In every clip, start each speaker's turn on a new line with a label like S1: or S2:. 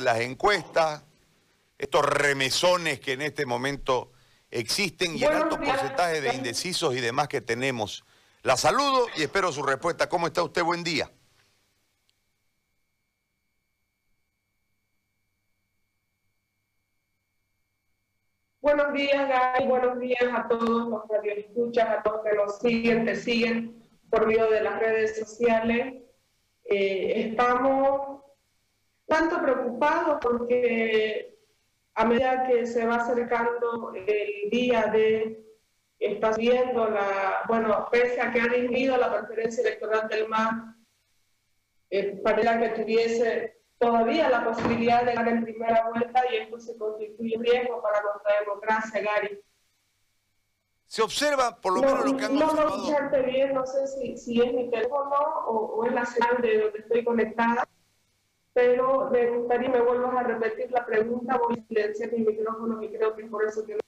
S1: las encuestas, estos remesones que en este momento existen y el alto porcentaje de indecisos y demás que tenemos. La saludo y espero su respuesta. ¿Cómo está usted? Buen día.
S2: Buenos días, Gay. Buenos días a todos los radioescuchas, a todos que nos siguen, te siguen por medio de las redes sociales. Eh, estamos tanto preocupados porque a medida que se va acercando el día de, está viendo la, bueno, pese a que ha disminuido la preferencia electoral del MAS, eh, parece que tuviese todavía la posibilidad de ganar en primera vuelta y esto se constituye un riesgo para nuestra democracia, Gary.
S1: Se observa, por lo menos lo que han
S2: no,
S1: observado.
S2: No, escucharte bien, no sé si, si es mi teléfono o, o es la señal de donde estoy conectada pero me gustaría me vuelvas a repetir la pregunta, voy a silenciar mi micrófono y creo que por eso que.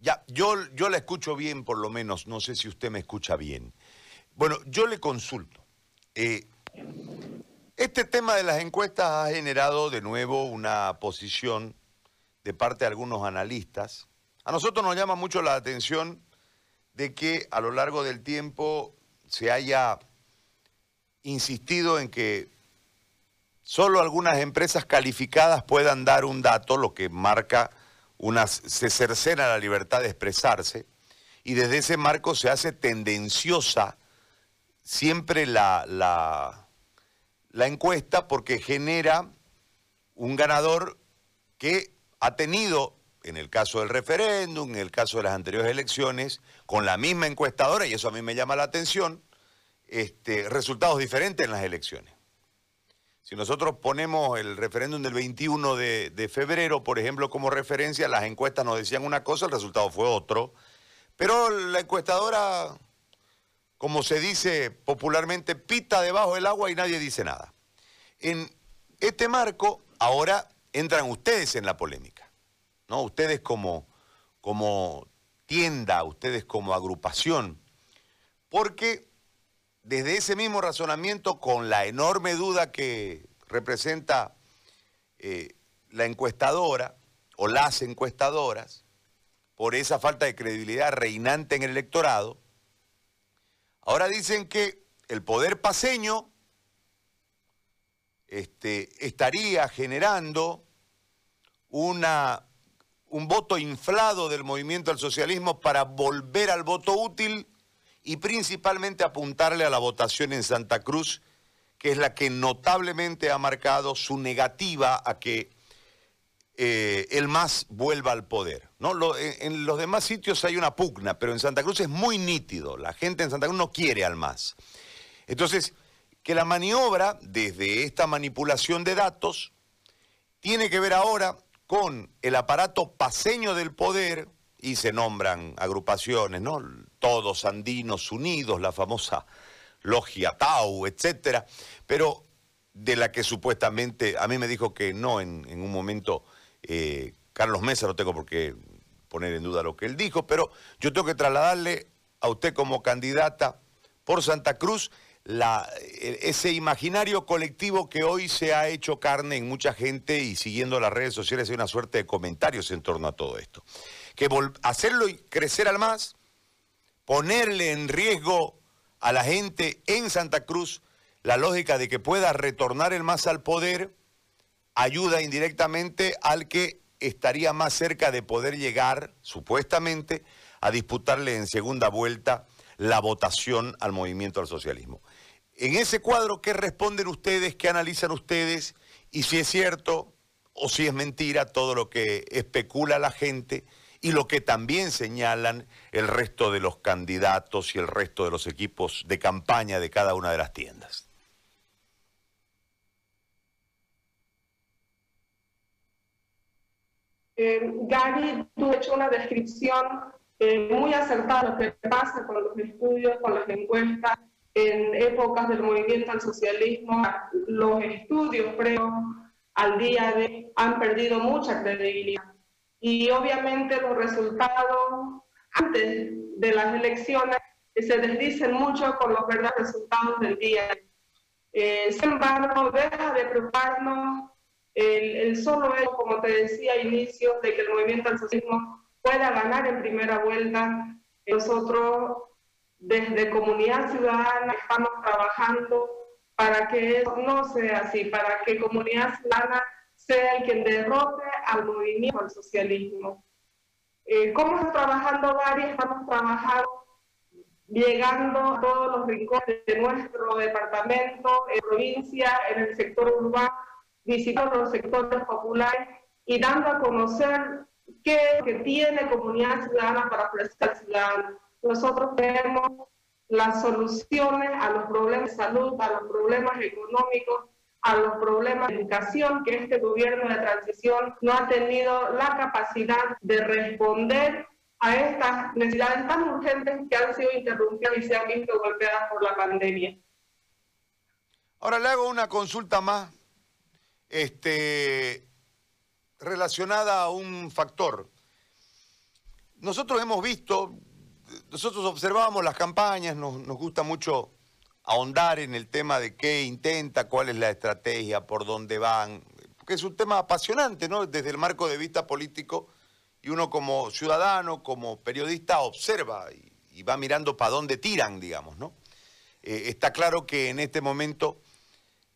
S1: Ya, yo, yo la escucho bien por lo menos, no sé si usted me escucha bien. Bueno, yo le consulto. Eh, este tema de las encuestas ha generado de nuevo una posición de parte de algunos analistas. A nosotros nos llama mucho la atención de que a lo largo del tiempo se haya insistido en que solo algunas empresas calificadas puedan dar un dato, lo que marca una, se cercena la libertad de expresarse, y desde ese marco se hace tendenciosa siempre la, la, la encuesta porque genera un ganador que ha tenido, en el caso del referéndum, en el caso de las anteriores elecciones, con la misma encuestadora, y eso a mí me llama la atención, este, resultados diferentes en las elecciones. Si nosotros ponemos el referéndum del 21 de, febrero, por ejemplo, como referencia, las encuestas nos decían una cosa, el resultado fue otro. Pero la encuestadora, como se dice popularmente, pita debajo del agua y nadie dice nada. En este marco, ahora entran ustedes en la polémica. ¿no? Ustedes como, como tienda, ustedes como agrupación. Porque desde ese mismo razonamiento, con la enorme duda que representa eh, la encuestadora o las encuestadoras, por esa falta de credibilidad reinante en el electorado, ahora dicen que el poder paseño este, estaría generando una, un voto inflado del movimiento al socialismo para volver al voto útil y principalmente apuntarle a la votación en Santa Cruz, que es la que notablemente ha marcado su negativa a que eh, el MAS vuelva al poder. ¿no? en, los demás sitios hay una pugna, pero en Santa Cruz es muy nítido. La gente en Santa Cruz no quiere al MAS. Entonces, que la maniobra desde esta manipulación de datos tiene que ver ahora con el aparato paseño del poder, y se nombran agrupaciones, ¿no? Todos andinos unidos, la famosa logia Tau, etcétera, pero de la que supuestamente, a mí me dijo que no en, un momento, eh, Carlos Mesa, no tengo por qué poner en duda lo que él dijo, pero yo tengo que trasladarle a usted como candidata por Santa Cruz la, e, ese imaginario colectivo que hoy se ha hecho carne en mucha gente y siguiendo las redes sociales hay una suerte de comentarios en torno a todo esto que hacerlo crecer al más, ponerle en riesgo a la gente en Santa Cruz la lógica de que pueda retornar el más al poder, ayuda indirectamente al que estaría más cerca de poder llegar, supuestamente, a disputarle en segunda vuelta la votación al movimiento al socialismo. En ese cuadro, ¿qué responden ustedes, qué analizan ustedes y si es cierto o si es mentira todo lo que especula la gente? Y lo que también señalan el resto de los candidatos y el resto de los equipos de campaña de cada una de las tiendas.
S2: Eh, tú has hecho una descripción eh, muy acertada de lo que pasa con los estudios, con las encuestas en épocas del movimiento al socialismo. Los estudios creo, al día de han perdido mucha credibilidad y obviamente los resultados antes de las elecciones se desdicen mucho con los verdaderos resultados del día. Eh, sin embargo, deja de preocuparnos el, solo hecho, como te decía a inicio, de que el movimiento al socialismo pueda ganar en primera vuelta, nosotros desde Comunidad Ciudadana estamos trabajando para que eso no sea así, para que Comunidad Ciudadana sea el quien derrote al movimiento al socialismo. Eh, ¿Cómo estamos trabajando varios? Estamos trabajando llegando a todos los rincones de nuestro departamento, en provincia, en el sector urbano, visitando los sectores populares y dando a conocer qué que tiene comunidad ciudadana para ofrecer al ciudadano. Nosotros tenemos las soluciones a los problemas de salud, a los problemas económicos, a los problemas de educación que este gobierno de transición no ha tenido la capacidad de responder a estas necesidades tan urgentes que han sido interrumpidas y se han visto golpeadas por la pandemia.
S1: Ahora le hago una consulta más este, relacionada a un factor. Nosotros hemos visto, nosotros observamos las campañas, nos, nos gusta mucho ahondar en el tema de qué intenta, cuál es la estrategia, por dónde van, porque es un tema apasionante, ¿no? Desde el marco de vista político y uno como ciudadano, como periodista, observa y, va mirando para dónde tiran, digamos, ¿no? Eh, está claro que en este momento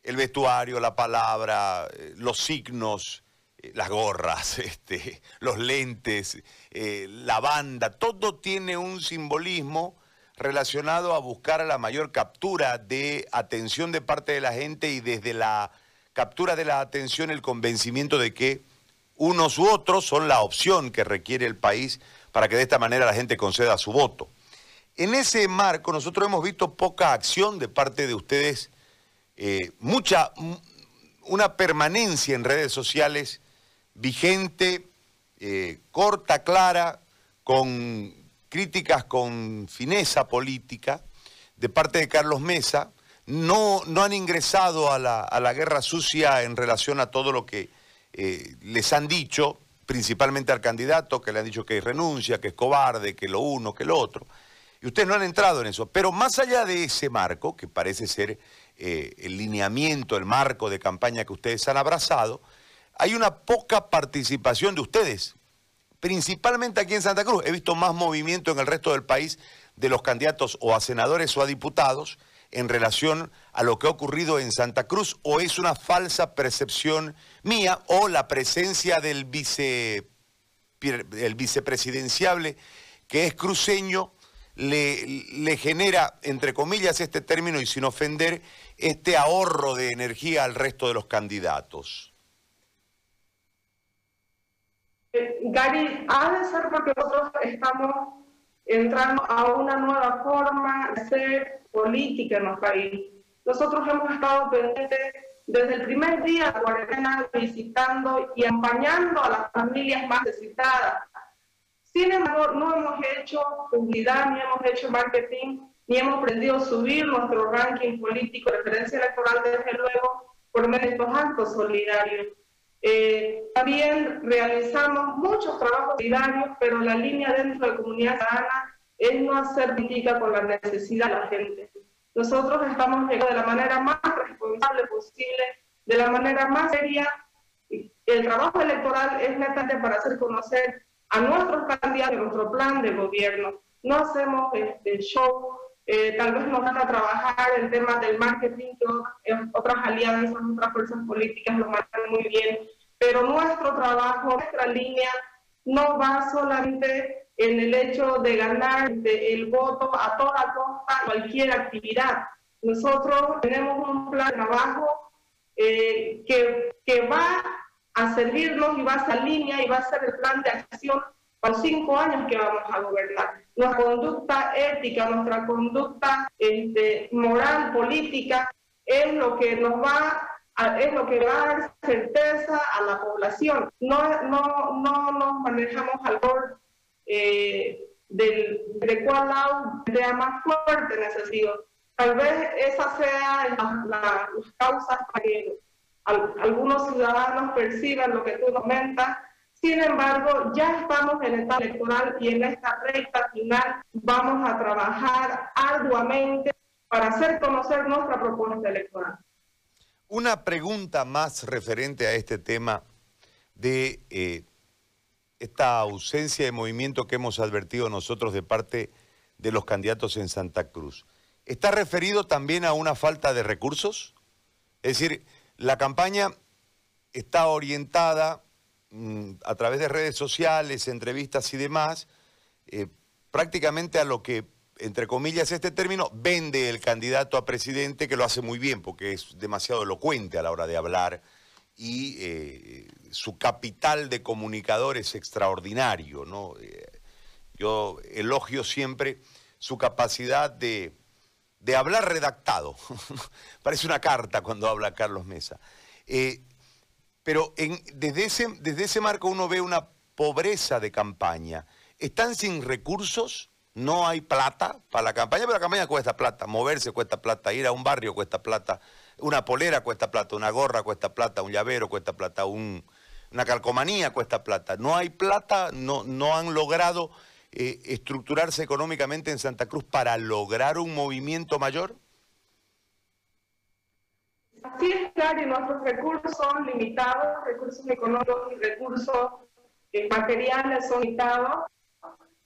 S1: el vestuario, la palabra, eh, los signos, eh, las gorras, este, los lentes, la banda, todo tiene un simbolismo relacionado a buscar la mayor captura de atención de parte de la gente y desde la captura de la atención el convencimiento de que unos u otros son la opción que requiere el país para que de esta manera la gente conceda su voto. En ese marco nosotros hemos visto poca acción de parte de ustedes, eh, mucha, una permanencia en redes sociales vigente, eh, corta, clara, con críticas con fineza política de parte de Carlos Mesa, no, no han ingresado a la, a la guerra sucia en relación a todo lo que eh, les han dicho, principalmente al candidato, que le han dicho que renuncia, que es cobarde, que lo uno, que lo otro. Y ustedes no han entrado en eso. Pero más allá de ese marco, que parece ser eh, el lineamiento, el marco de campaña que ustedes han abrazado, hay una poca participación de ustedes, principalmente aquí en Santa Cruz. He visto más movimiento en el resto del país de los candidatos o a senadores o a diputados en relación a lo que ha ocurrido en Santa Cruz o es una falsa percepción mía o la presencia del vice el vicepresidenciable que es cruceño le, le genera, entre comillas, este término y sin ofender, este ahorro de energía al resto de los candidatos.
S2: Eh, Gary, ha de ser porque nosotros estamos entrando a una nueva forma de ser política en nuestro país. Nosotros hemos estado pendientes desde el primer día de la cuarentena visitando y acompañando a las familias más necesitadas. Sin embargo, no hemos hecho publicidad, ni hemos hecho marketing, ni hemos aprendido a subir nuestro ranking político, referencia electoral, desde luego, por medio de estos actos solidarios. Eh, también realizamos muchos trabajos solidarios, pero la línea dentro de comunidad ciudadana es no hacer política con la necesidad de la gente. Nosotros estamos llegando de la manera más responsable posible, de la manera más seria. El trabajo electoral es netamente para hacer conocer a nuestros candidatos nuestro plan de gobierno. No hacemos este show, eh, tal vez nos van a trabajar el tema del marketing, que otras alianzas, otras fuerzas políticas lo manejan muy bien, pero nuestro trabajo, nuestra línea, no va solamente en el hecho de ganar el voto a toda costa, cualquier actividad. Nosotros tenemos un plan de trabajo eh, que, que va a servirnos y va a esa línea y va a ser el plan de acción para los cinco años que vamos a gobernar. Nuestra conducta ética, nuestra conducta este, moral, política, es lo que nos va a, es lo que va a dar certeza a la población. No, no, no nos manejamos al borde eh, del, de cuál lado sea más fuerte en ese sentido. Tal vez esa sea la, las causas para que algunos ciudadanos perciban lo que tú comentas. Sin embargo, ya estamos en etapa electoral y en esta recta final vamos a trabajar arduamente para hacer conocer nuestra propuesta electoral.
S1: Una pregunta más referente a este tema de eh, esta ausencia de movimiento que hemos advertido nosotros de parte de los candidatos en Santa Cruz. ¿Está referido también a una falta de recursos? Es decir, la campaña está orientada a través de redes sociales, entrevistas y demás, eh, prácticamente a lo que entre comillas, este término, vende el candidato a presidente, que lo hace muy bien, porque es demasiado elocuente a la hora de hablar, y eh, su capital de comunicador es extraordinario, ¿no? Eh, yo elogio siempre su capacidad de, hablar redactado. Parece una carta cuando habla Carlos Mesa. Pero desde, ese, desde ese marco uno ve una pobreza de campaña. ¿Están sin recursos? no hay plata para la campaña, pero la campaña cuesta plata, moverse cuesta plata, ir a un barrio cuesta plata, una polera cuesta plata, una gorra cuesta plata, un llavero cuesta plata, una calcomanía cuesta plata. No hay plata, no, no han logrado eh, estructurarse económicamente en Santa Cruz para lograr un movimiento mayor.
S2: Claro, y nuestros recursos son limitados, recursos económicos y recursos eh, materiales son limitados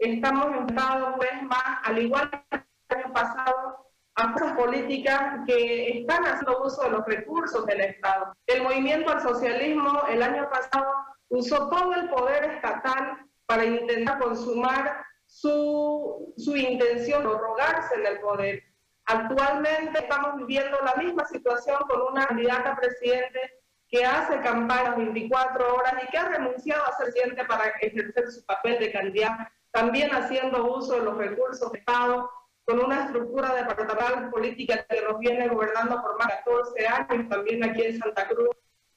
S2: estamos enfrentados vez más, al igual que el año pasado, a fuerzas políticas que están haciendo uso de los recursos del Estado. El movimiento al socialismo el año pasado usó todo el poder estatal para intentar consumar su, su intención de rogarse en el poder. Actualmente estamos viviendo la misma situación con una candidata presidente que hace campaña 24 horas y que ha renunciado a ser presidente para ejercer su papel de candidata también haciendo uso de los recursos de Estado, con una estructura departamental política que nos viene gobernando por más de 14 años, también aquí en Santa Cruz.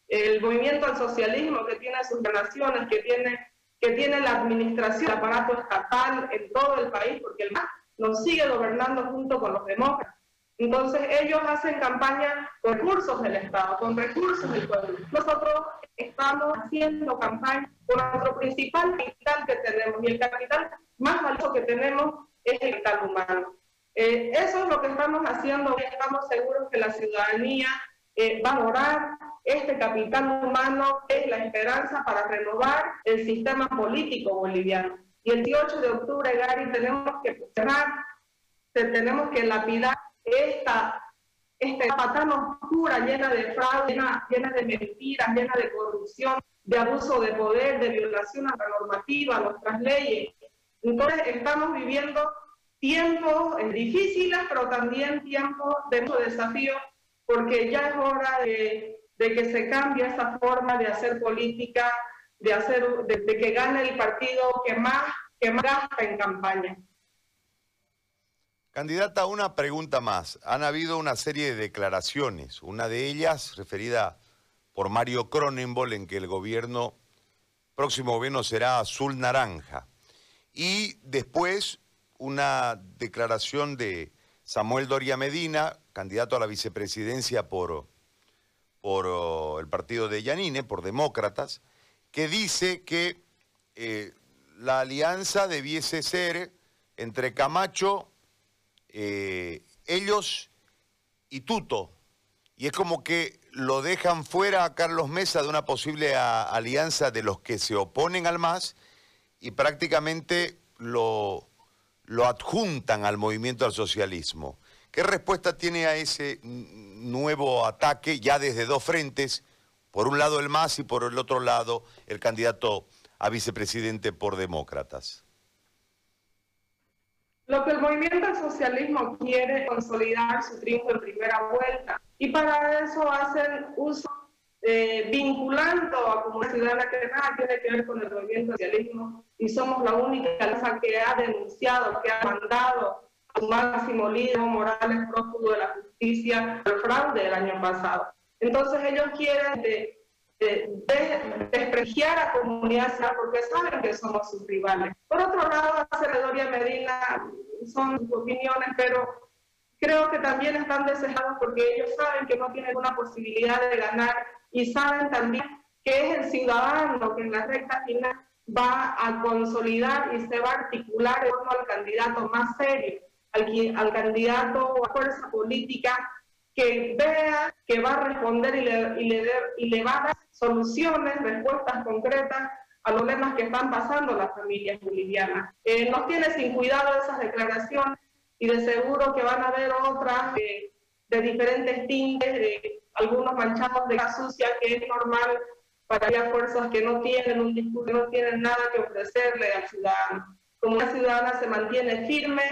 S2: El movimiento al socialismo que tiene sus relaciones, que tiene, que tiene la administración, el aparato estatal en todo el país, porque el MAS nos sigue gobernando junto con los demócratas. Entonces ellos hacen campaña con recursos del Estado, con recursos del pueblo. Nosotros estamos haciendo campaña con nuestro principal capital que tenemos y el capital más valioso que tenemos es el capital humano. Eh, eso es lo que estamos haciendo estamos seguros que la ciudadanía eh, va a valorar este capital humano, es la esperanza para renovar el sistema político boliviano. Y el 18 de octubre, Gary, tenemos que cerrar, tenemos que lapidar esta, esta etapa tan oscura, llena de fraude, llena, llena de mentiras, llena de corrupción, de abuso de poder, de violación a la normativa, a nuestras leyes. Entonces estamos viviendo tiempos eh, difíciles, pero también tiempos de mucho desafío, porque ya es hora de, que se cambie esa forma de hacer política, de, hacer, que gane el partido que más, que más gasta en campaña.
S1: Candidata, una pregunta más. Han habido una serie de declaraciones, una de ellas referida por Mario Cronenbol en que el gobierno, próximo gobierno será azul naranja. Y después una declaración de Samuel Doria Medina, candidato a la vicepresidencia por, por oh, el partido de Yanine, por demócratas, que dice que eh, la alianza debiese ser entre Camacho eh, ellos y Tuto. Y es como que lo dejan fuera a Carlos Mesa de una posible alianza de los que se oponen al MAS y prácticamente lo, lo adjuntan al movimiento al socialismo. ¿Qué respuesta tiene a ese nuevo ataque ya desde dos frentes? Por un lado el MAS y por el otro lado el candidato a vicepresidente por demócratas.
S2: Lo que el movimiento al socialismo quiere es consolidar su triunfo en primera vuelta y para eso hacen uso eh, vinculando a comunidad ciudadana que nada tiene que ver con el movimiento al socialismo y somos la única alianza que ha denunciado, que ha mandado a su máximo líder Morales prófugo de la justicia el fraude del año pasado. Entonces ellos quieren de, de, despreciar a comunidad porque saben que somos sus rivales. Por otro lado, Doria Medina son sus opiniones, pero creo que también están deseados porque ellos saben que no tienen una posibilidad de ganar y saben también que es el ciudadano que en la recta final va a consolidar y se va a articular en torno al candidato más serio, al, al candidato a fuerza política que vea que va a responder y le, y le, y le va a dar soluciones, respuestas concretas a los problemas que están pasando las familias bolivianas. Eh, nos tiene sin cuidado esas declaraciones y de seguro que van a haber otras de diferentes tintes, de algunos manchados de gas sucia que es normal para aquellas fuerzas que no tienen un discurso, no tienen nada que ofrecerle al ciudadano. Como una ciudadana se mantiene firme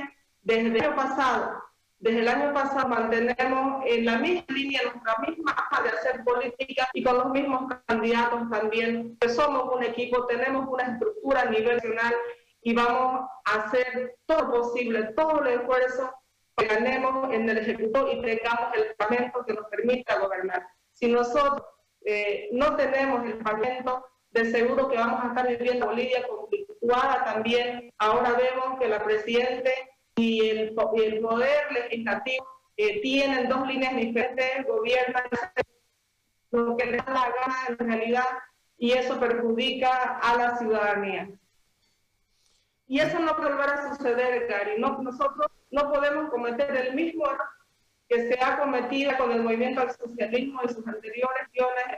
S2: desde el año pasado, desde el año pasado mantenemos en la misma línea, nuestra misma de hacer política y con los mismos candidatos también, somos un equipo, tenemos una estructura a nivel nacional y vamos a hacer todo posible, todo el esfuerzo que ganemos en el Ejecutivo y tengamos el Parlamento que nos permita gobernar. Si nosotros eh, no tenemos el Parlamento, de seguro que vamos a estar viviendo Bolivia conflictuada también. Ahora vemos que la Presidente y el, Poder Legislativo eh, tienen dos líneas diferentes, gobiernan lo que les da la gana en realidad y eso perjudica a la ciudadanía. Y eso no puede volver a suceder, Gary. No, nosotros no podemos cometer el mismo error que se ha cometido con el movimiento al socialismo en sus anteriores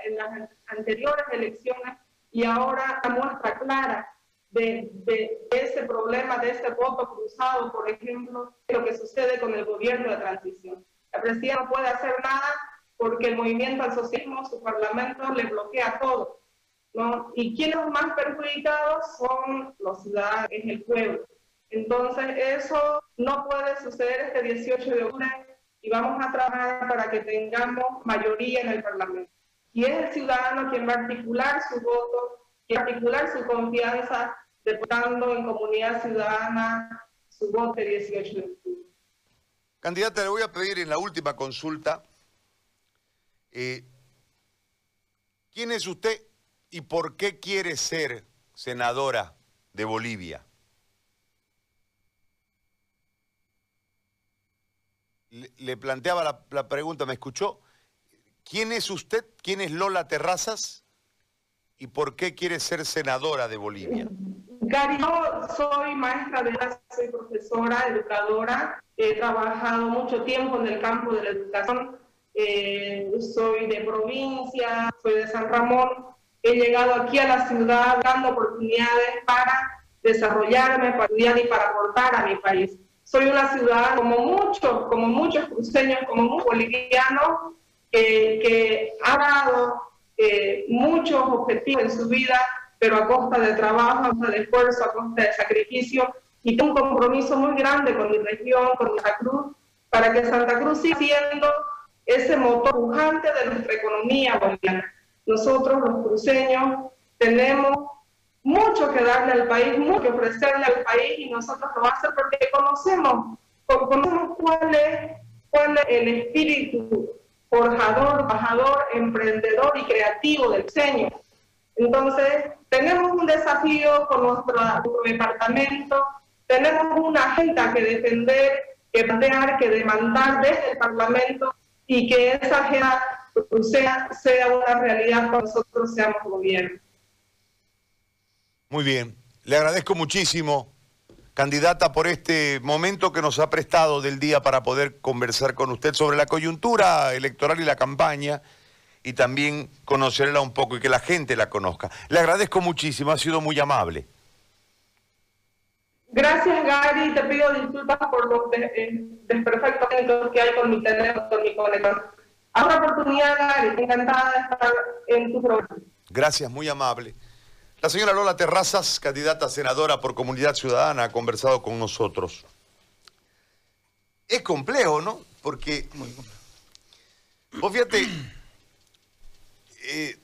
S2: en las anteriores elecciones y ahora la muestra clara de, ese problema, de ese voto cruzado, por ejemplo, lo que sucede con el gobierno de transición. La presidenta no puede hacer nada porque el movimiento al socialismo, su parlamento, le bloquea todo. ¿no? Y quienes más perjudicados son los ciudadanos, es el pueblo. Entonces, eso no puede suceder este 18 de octubre y vamos a trabajar para que tengamos mayoría en el Parlamento. Y es el ciudadano quien va a articular su voto, quien va a articular su confianza, deputando en comunidad ciudadana su voto el 18 de octubre.
S1: Candidata, le voy a pedir en la última consulta, eh, ¿quién es usted y por qué quiere ser senadora de Bolivia? le, planteaba la, pregunta, ¿me escuchó? ¿Quién es usted? ¿Quién es Lola Terrazas? ¿Y por qué quiere ser senadora de Bolivia?
S2: Gary, yo soy maestra de la soy profesora, educadora, he trabajado mucho tiempo en el campo de la educación, eh, soy de provincia, soy de San Ramón, he llegado aquí a la ciudad dando oportunidades para desarrollarme, para estudiar y para aportar a mi país. Soy una ciudad como muchos, como muchos cruceños, como muchos bolivianos, que, ha dado eh, muchos objetivos en su vida, pero a costa de trabajo, a costa de esfuerzo, a costa de sacrificio, y tengo un compromiso muy grande con mi región, con Santa Cruz, para que Santa Cruz siga siendo ese motor pujante de nuestra economía boliviana. Nosotros, los cruceños, tenemos mucho que darle al país, mucho que ofrecerle al país y nosotros lo vamos a hacer porque conocemos, conocemos cuál es, cuál es el espíritu forjador, bajador, emprendedor y creativo del diseño. Entonces, tenemos un desafío con nuestro, departamento, tenemos una agenda que defender, que plantear, que demandar desde el Parlamento y que esa agenda sea, una realidad cuando nosotros seamos gobierno.
S1: Muy bien, le agradezco muchísimo, candidata, por este momento que nos ha prestado del día para poder conversar con usted sobre la coyuntura electoral y la campaña y también conocerla un poco y que la gente la conozca. Le agradezco muchísimo, ha sido muy amable.
S2: Gracias, Gary. Te pido disculpas por los eh, desperfectos que hay con mi teléfono, con mi conexión. Habrá oportunidad, Gary. Encantada de estar en tu programa.
S1: Gracias, muy amable. La señora Lola Terrazas, candidata a senadora por Comunidad Ciudadana, ha conversado con nosotros. Es complejo, ¿no? Porque, vos fíjate, eh,